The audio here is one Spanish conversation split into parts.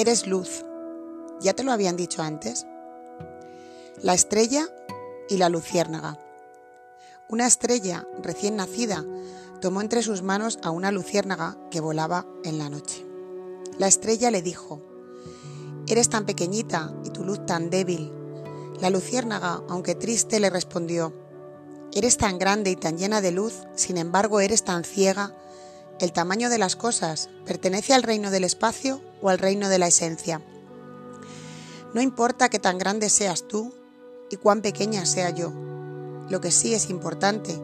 Eres luz. ¿Ya te lo habían dicho antes? La estrella y la luciérnaga. Una estrella recién nacida tomó entre sus manos a una luciérnaga que volaba en la noche. La estrella le dijo, Eres tan pequeñita y tu luz tan débil. La luciérnaga, aunque triste, le respondió, Eres tan grande y tan llena de luz, sin embargo eres tan ciega. El tamaño de las cosas pertenece al reino del espacio o al reino de la esencia. No importa que tan grande seas tú y cuán pequeña sea yo. Lo que sí es importante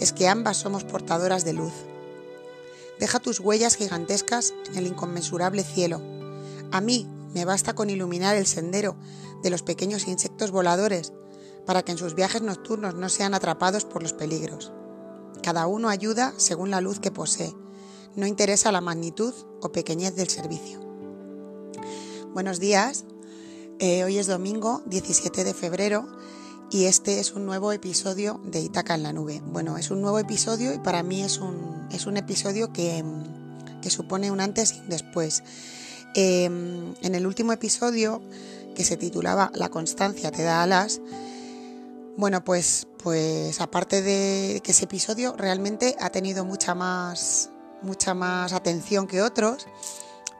es que ambas somos portadoras de luz. Deja tus huellas gigantescas en el inconmensurable cielo. A mí me basta con iluminar el sendero de los pequeños insectos voladores para que en sus viajes nocturnos no sean atrapados por los peligros. Cada uno ayuda según la luz que posee. No interesa la magnitud o pequeñez del servicio. Buenos días. Eh, hoy es domingo 17 de febrero y este es un nuevo episodio de Itaca en la Nube. Bueno, es un nuevo episodio y para mí es un, es un episodio que, que, supone un antes y un después. Eh, en el último episodio, que se titulaba La constancia te da alas, bueno, pues, pues aparte de que ese episodio realmente ha tenido mucha más, mucha más atención que otros,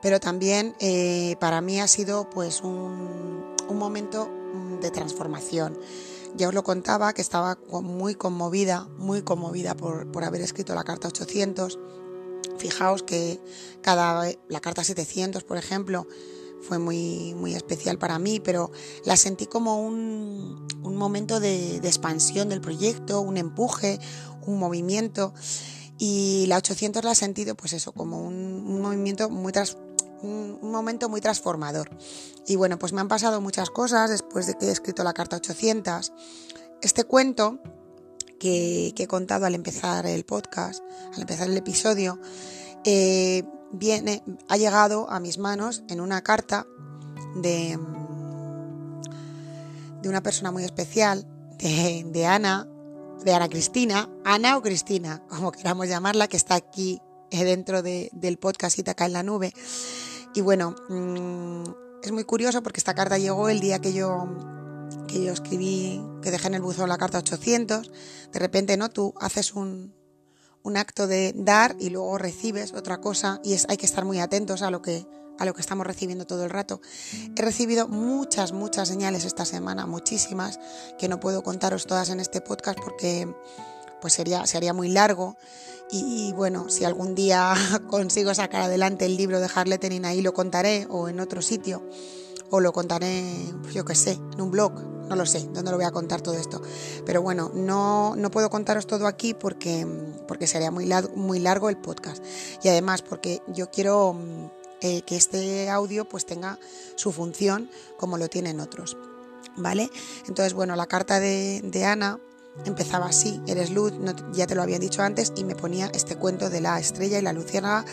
pero también eh, para mí ha sido pues un, un momento de transformación. Ya os lo contaba que estaba muy conmovida, muy conmovida por, por haber escrito la carta 800. Fijaos que cada la carta 700, por ejemplo, fue muy, muy especial para mí, pero la sentí como un, un momento de, expansión del proyecto, un empuje, un movimiento. Y la 800 la he sentido, pues eso, como un, movimiento muy tras, un, momento muy transformador. Y bueno, pues me han pasado muchas cosas después de que he escrito la carta 800. Este cuento que, que he contado al empezar el podcast, al empezar el episodio, eh, viene, ha llegado a mis manos en una carta de, de una persona muy especial, de, de, Ana, de Ana Cristina, Ana o Cristina, como queramos llamarla, que está aquí dentro de, del podcast Itaca en la nube. Y bueno, mmm, es muy curioso porque esta carta llegó el día que yo que yo escribí, que dejé en el buzón la carta 800, de repente, ¿no? Tú haces un, un acto de dar y luego recibes otra cosa y es, hay que estar muy atentos a lo que a lo que estamos recibiendo todo el rato. He recibido muchas, muchas señales esta semana, muchísimas, que no puedo contaros todas en este podcast porque pues sería, sería muy largo. Y, bueno, si algún día consigo sacar adelante el libro de Harletening ahí lo contaré o en otro sitio o lo contaré, yo qué sé, en un blog, no lo sé, dónde lo voy a contar todo esto. Pero bueno, no, no puedo contaros todo aquí porque, porque sería muy, muy largo el podcast. Y además porque yo quiero eh, que este audio pues tenga su función como lo tienen otros. ¿Vale? Entonces, bueno, la carta de, Ana empezaba así, eres luz, ya te lo habían dicho antes, y me ponía este cuento de la estrella y la luciérnaga,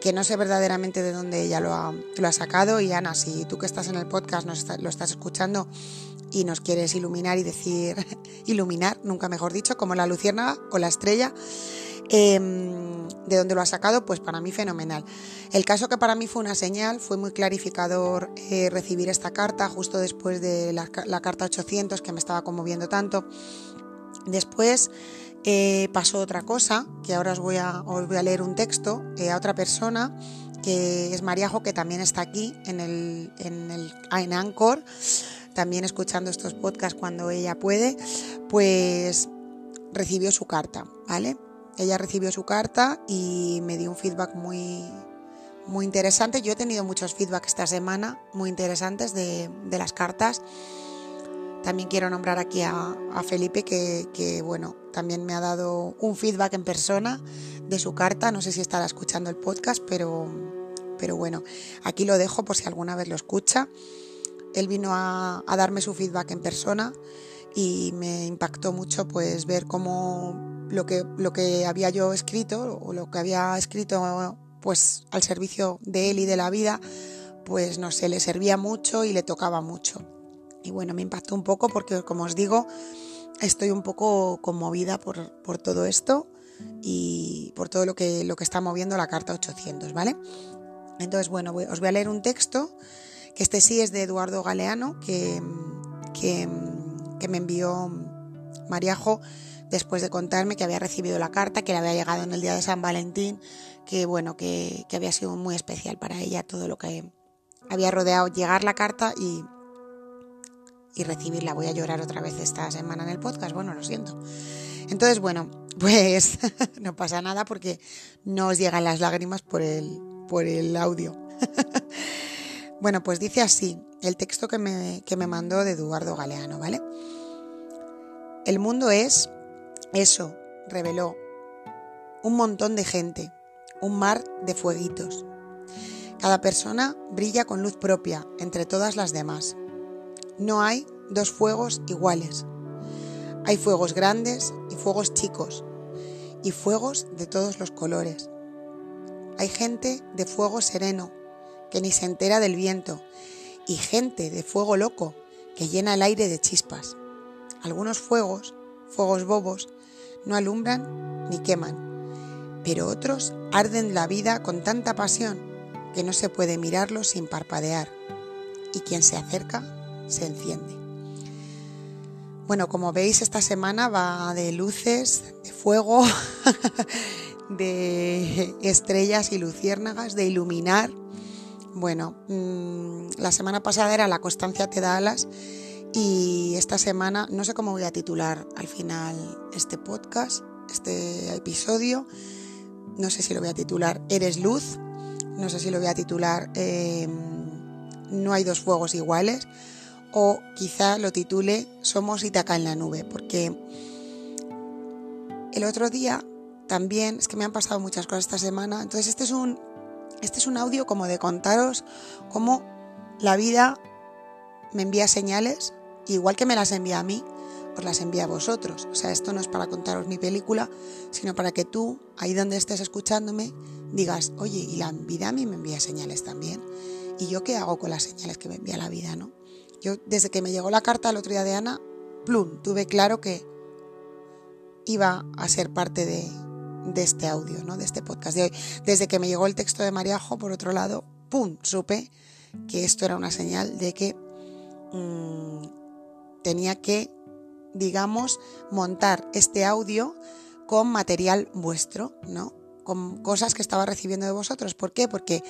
que no sé verdaderamente de dónde ella lo ha, sacado. Y Ana, si tú que estás en el podcast lo estás escuchando y nos quieres iluminar y decir, iluminar, nunca mejor dicho, como la luciérnaga o la estrella, eh, de dónde lo ha sacado, pues para mí fenomenal. El caso que para mí fue una señal, fue muy clarificador eh, recibir esta carta justo después de la, carta 800 que me estaba conmoviendo tanto. Después eh, pasó otra cosa, que ahora os voy a, leer un texto eh, a otra persona, que es Mariajo, que también está aquí en, el, en, el, en Anchor, también escuchando estos podcasts cuando ella puede, pues recibió su carta, ¿vale? Ella recibió su carta y me dio un feedback muy, muy interesante. Yo he tenido muchos feedbacks esta semana, muy interesantes de, de las cartas. También quiero nombrar aquí a, a Felipe, que, que, bueno, también me ha dado un feedback en persona de su carta. No sé si estará escuchando el podcast, pero, pero bueno, aquí lo dejo por si alguna vez lo escucha. Él vino a, a darme su feedback en persona y me impactó mucho pues ver cómo lo que, lo que había yo escrito o lo que había escrito pues al servicio de él y de la vida, pues no sé, le servía mucho y le tocaba mucho. Y bueno, me impactó un poco porque, como os digo, estoy un poco conmovida por, por todo esto y por todo lo que, lo que está moviendo la carta 800, ¿vale? Entonces, bueno, os voy a leer un texto, que este sí es de Eduardo Galeano, que, que, me envió Mariajo después de contarme que había recibido la carta, que le había llegado en el día de San Valentín, que bueno, que, que había sido muy especial para ella todo lo que había rodeado llegar la carta y, y recibirla. Voy a llorar otra vez esta semana en el podcast, bueno, lo siento. Entonces, bueno, pues no pasa nada porque no os llegan las lágrimas por el, por el audio. bueno, pues dice así el texto que me, que me mandó de Eduardo Galeano, ¿vale? El mundo es eso, reveló, un montón de gente, un mar de fueguitos. Cada persona brilla con luz propia entre todas las demás. No hay dos fuegos iguales. Hay fuegos grandes y fuegos chicos, y fuegos de todos los colores. Hay gente de fuego sereno, que ni se entera del viento, y gente de fuego loco, que llena el aire de chispas. Algunos fuegos, fuegos bobos, no alumbran ni queman, pero otros arden la vida con tanta pasión que no se puede mirarlos sin parpadear, y quien se acerca se enciende. Bueno, como veis, esta semana va de luces, de fuego, de estrellas y luciérnagas, de iluminar. Bueno, mm, la semana pasada era La constancia te da alas y esta semana no sé cómo voy a titular al final este podcast, este episodio. No sé si lo voy a titular Eres luz, no sé si lo voy a titular em, No hay dos fuegos iguales. O quizá lo titule Somos Itaca en la nube, porque el otro día también, es que me han pasado muchas cosas esta semana, entonces este es un, este es un audio como de contaros cómo la vida me envía señales, igual que me las envía a mí, os las envía a vosotros. O sea, esto no es para contaros mi película, sino para que tú, ahí donde estés escuchándome, digas, oye, y la vida a mí me envía señales también. ¿Y yo qué hago con las señales que me envía la vida, no? Yo, desde que me llegó la carta el otro día de Ana, plum, tuve claro que iba a ser parte de, este audio, ¿no? de este podcast de. Desde que me llegó el texto de Mariajo, por otro lado, ¡pum! supe que esto era una señal de que mm, tenía que, digamos, montar este audio con material vuestro, ¿no? Con cosas que estaba recibiendo de vosotros. ¿Por qué? Porque,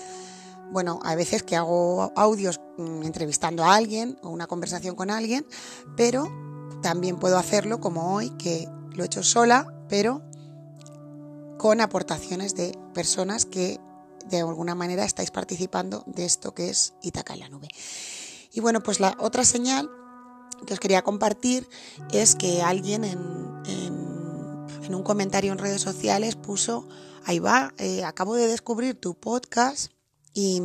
bueno, a veces que hago audios mm, entrevistando a alguien o una conversación con alguien, pero también puedo hacerlo como hoy, que lo he hecho sola, pero con aportaciones de personas que de alguna manera estáis participando de esto que es Itaca en la nube. Y bueno, pues la otra señal que os quería compartir es que alguien en, un comentario en redes sociales puso, ahí va, eh, acabo de descubrir tu podcast y,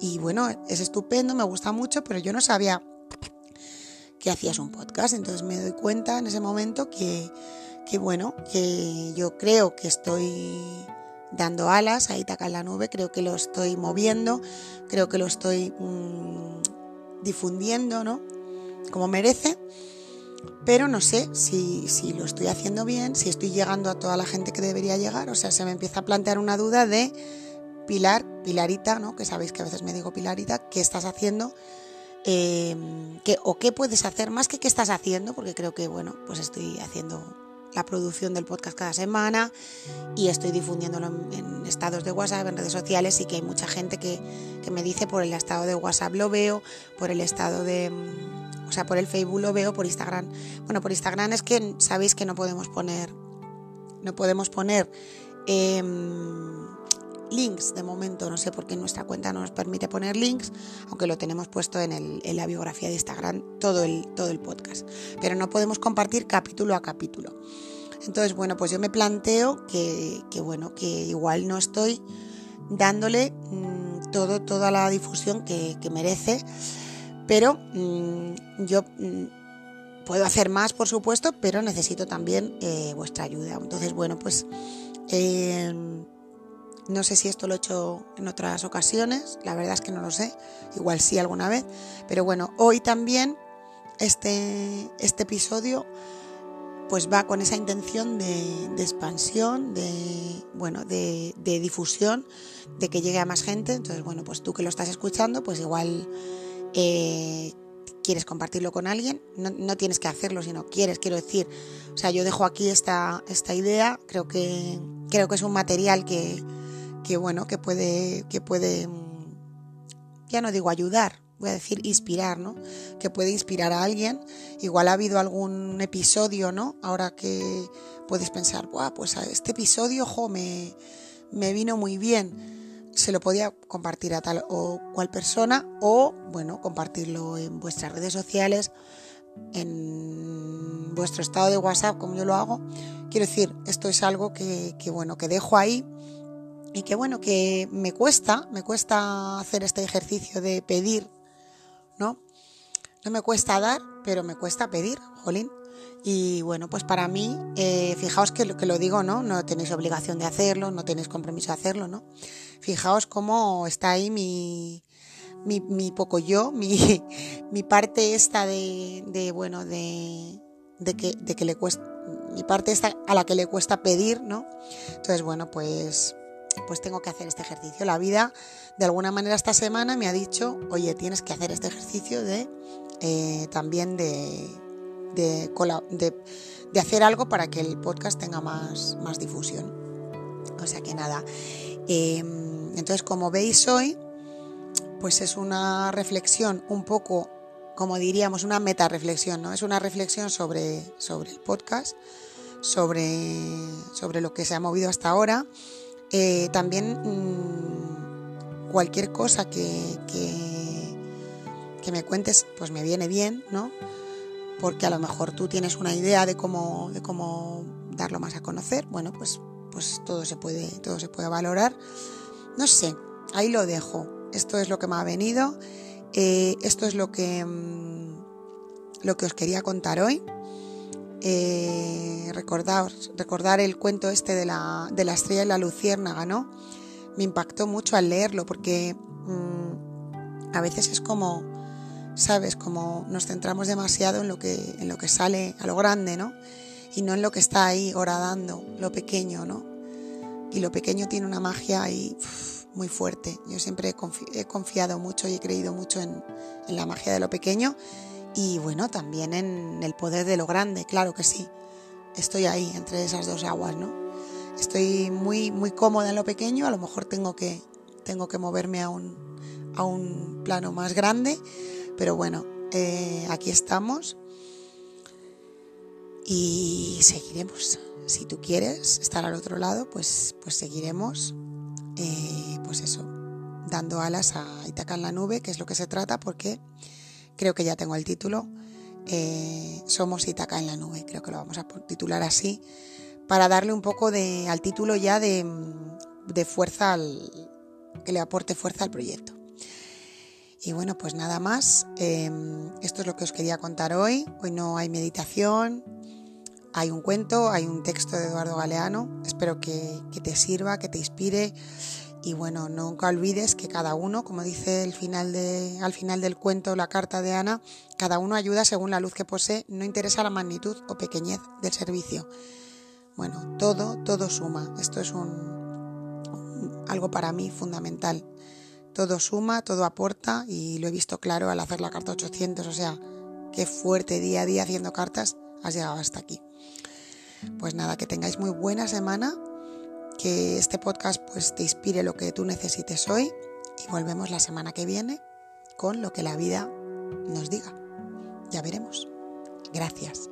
y bueno, es estupendo, me gusta mucho, pero yo no sabía que hacías un podcast, entonces me doy cuenta en ese momento que que bueno, que yo creo que estoy dando alas a Itaca en la nube, creo que lo estoy moviendo, creo que lo estoy mm, difundiendo, ¿no? Como merece, pero no sé si, si lo estoy haciendo bien, si estoy llegando a toda la gente que debería llegar, o sea, se me empieza a plantear una duda de Pilar, Pilarita, ¿no? Que sabéis que a veces me digo Pilarita, ¿qué estás haciendo? Eh, o qué puedes hacer más que qué estás haciendo, porque creo que, bueno, pues estoy haciendo la producción del podcast cada semana y estoy difundiéndolo en, estados de WhatsApp, en redes sociales y que hay mucha gente que, me dice por el estado de WhatsApp lo veo, por el estado de... O sea, por el Facebook lo veo, por Instagram. Bueno, por Instagram es que sabéis que no podemos poner... No podemos poner... Em, links de momento, no sé por qué nuestra cuenta no nos permite poner links, aunque lo tenemos puesto en, el, en la biografía de Instagram todo el, todo el podcast, pero no podemos compartir capítulo a capítulo. Entonces, bueno, pues yo me planteo que, bueno, que igual no estoy dándole mm, todo, toda la difusión que, merece, pero mm, yo mm, puedo hacer más, por supuesto, pero necesito también eh, vuestra ayuda. Entonces, bueno, pues... Eh, no sé si esto lo he hecho en otras ocasiones, la verdad es que no lo sé, igual sí alguna vez, pero bueno, hoy también este, este episodio pues va con esa intención de, expansión, de, bueno, de, difusión, de que llegue a más gente. Entonces, bueno, pues tú que lo estás escuchando, pues igual eh, quieres compartirlo con alguien, no, tienes que hacerlo, sino quieres, quiero decir. O sea, yo dejo aquí esta, esta idea, creo que, creo que es un material que, que bueno, que puede, que puede, ya no digo ayudar, voy a decir inspirar, ¿no? Que puede inspirar a alguien. Igual ha habido algún episodio, ¿no? Ahora que puedes pensar, Buah, pues este episodio, jo, me, me vino muy bien. Se lo podía compartir a tal o cual persona o, bueno, compartirlo en vuestras redes sociales, en vuestro estado de WhatsApp, como yo lo hago. Quiero decir, esto es algo que, que bueno, que dejo ahí y que bueno, que me cuesta, me cuesta hacer este ejercicio de pedir ¿no? No me cuesta dar, pero me cuesta pedir, jolín. Y bueno, pues para mí, eh, fijaos que, que lo digo, ¿no? No tenéis obligación de hacerlo, no tenéis compromiso de hacerlo, ¿no? Fijaos cómo está ahí mi, mi, poco yo, mi, mi parte esta de, bueno, de, de, que, de que le cuesta, mi parte esta a la que le cuesta pedir, ¿no? Entonces, bueno, pues pues tengo que hacer este ejercicio. La vida, de alguna manera, esta semana me ha dicho, oye, tienes que hacer este ejercicio de eh, también de, de, de, hacer algo para que el podcast tenga más, más difusión. O sea que nada. Em, entonces, como veis hoy, pues es una reflexión un poco, como diríamos, una meta reflexión, ¿no? Es una reflexión sobre, sobre el podcast, sobre, sobre lo que se ha movido hasta ahora eh, también mm, cualquier cosa que, que, me cuentes, pues me viene bien, ¿no? Porque a lo mejor tú tienes una idea de cómo, de cómo darlo más a conocer. Bueno, pues, pues todo, se puede, todo se puede valorar. No sé, ahí lo dejo. Esto es lo que me ha venido. Eh, esto es lo que, mm, lo que os quería contar hoy. Eh, recordar, recordar el cuento este de la, de la estrella y la luciérnaga, ¿no? Me impactó mucho al leerlo porque mm, a veces es como, ¿sabes? Como nos centramos demasiado en lo, que, en lo que sale a lo grande, ¿no? Y no en lo que está ahí horadando, lo pequeño, ¿no? Y lo pequeño tiene una magia ahí muy fuerte. Yo siempre he, confiado mucho y he creído mucho en, la magia de lo pequeño y bueno, también en el poder de lo grande, claro que sí. Estoy ahí entre esas dos aguas, ¿no? Estoy muy, muy cómoda en lo pequeño, a lo mejor tengo que, tengo que moverme a un, a un plano más grande, pero bueno, eh, aquí estamos y seguiremos. Si tú quieres estar al otro lado, pues, pues seguiremos, eh, pues eso, dando alas a Itaca en la nube, que es lo que se trata, porque creo que ya tengo el título, eh, Somos Itaca en la nube, creo que lo vamos a titular así, para darle un poco de, al título ya de, fuerza, al, que le aporte fuerza al proyecto. Y bueno, pues nada más, em, esto es lo que os quería contar hoy. Hoy no hay meditación, hay un cuento, hay un texto de Eduardo Galeano. Espero que, te sirva, que te inspire y bueno, nunca olvides que cada uno, como dice al final del cuento la carta de Ana, cada uno ayuda según la luz que posee, no interesa la magnitud o pequeñez del servicio. Bueno, todo, todo suma. Esto es un, algo para mí fundamental. Todo suma, todo aporta y lo he visto claro al hacer la carta 800. O sea, qué fuerte día a día haciendo cartas has llegado hasta aquí. Pues nada, que tengáis muy buena semana que este podcast pues te inspire lo que tú necesites hoy y volvemos la semana que viene con lo que la vida nos diga. Ya veremos. Gracias.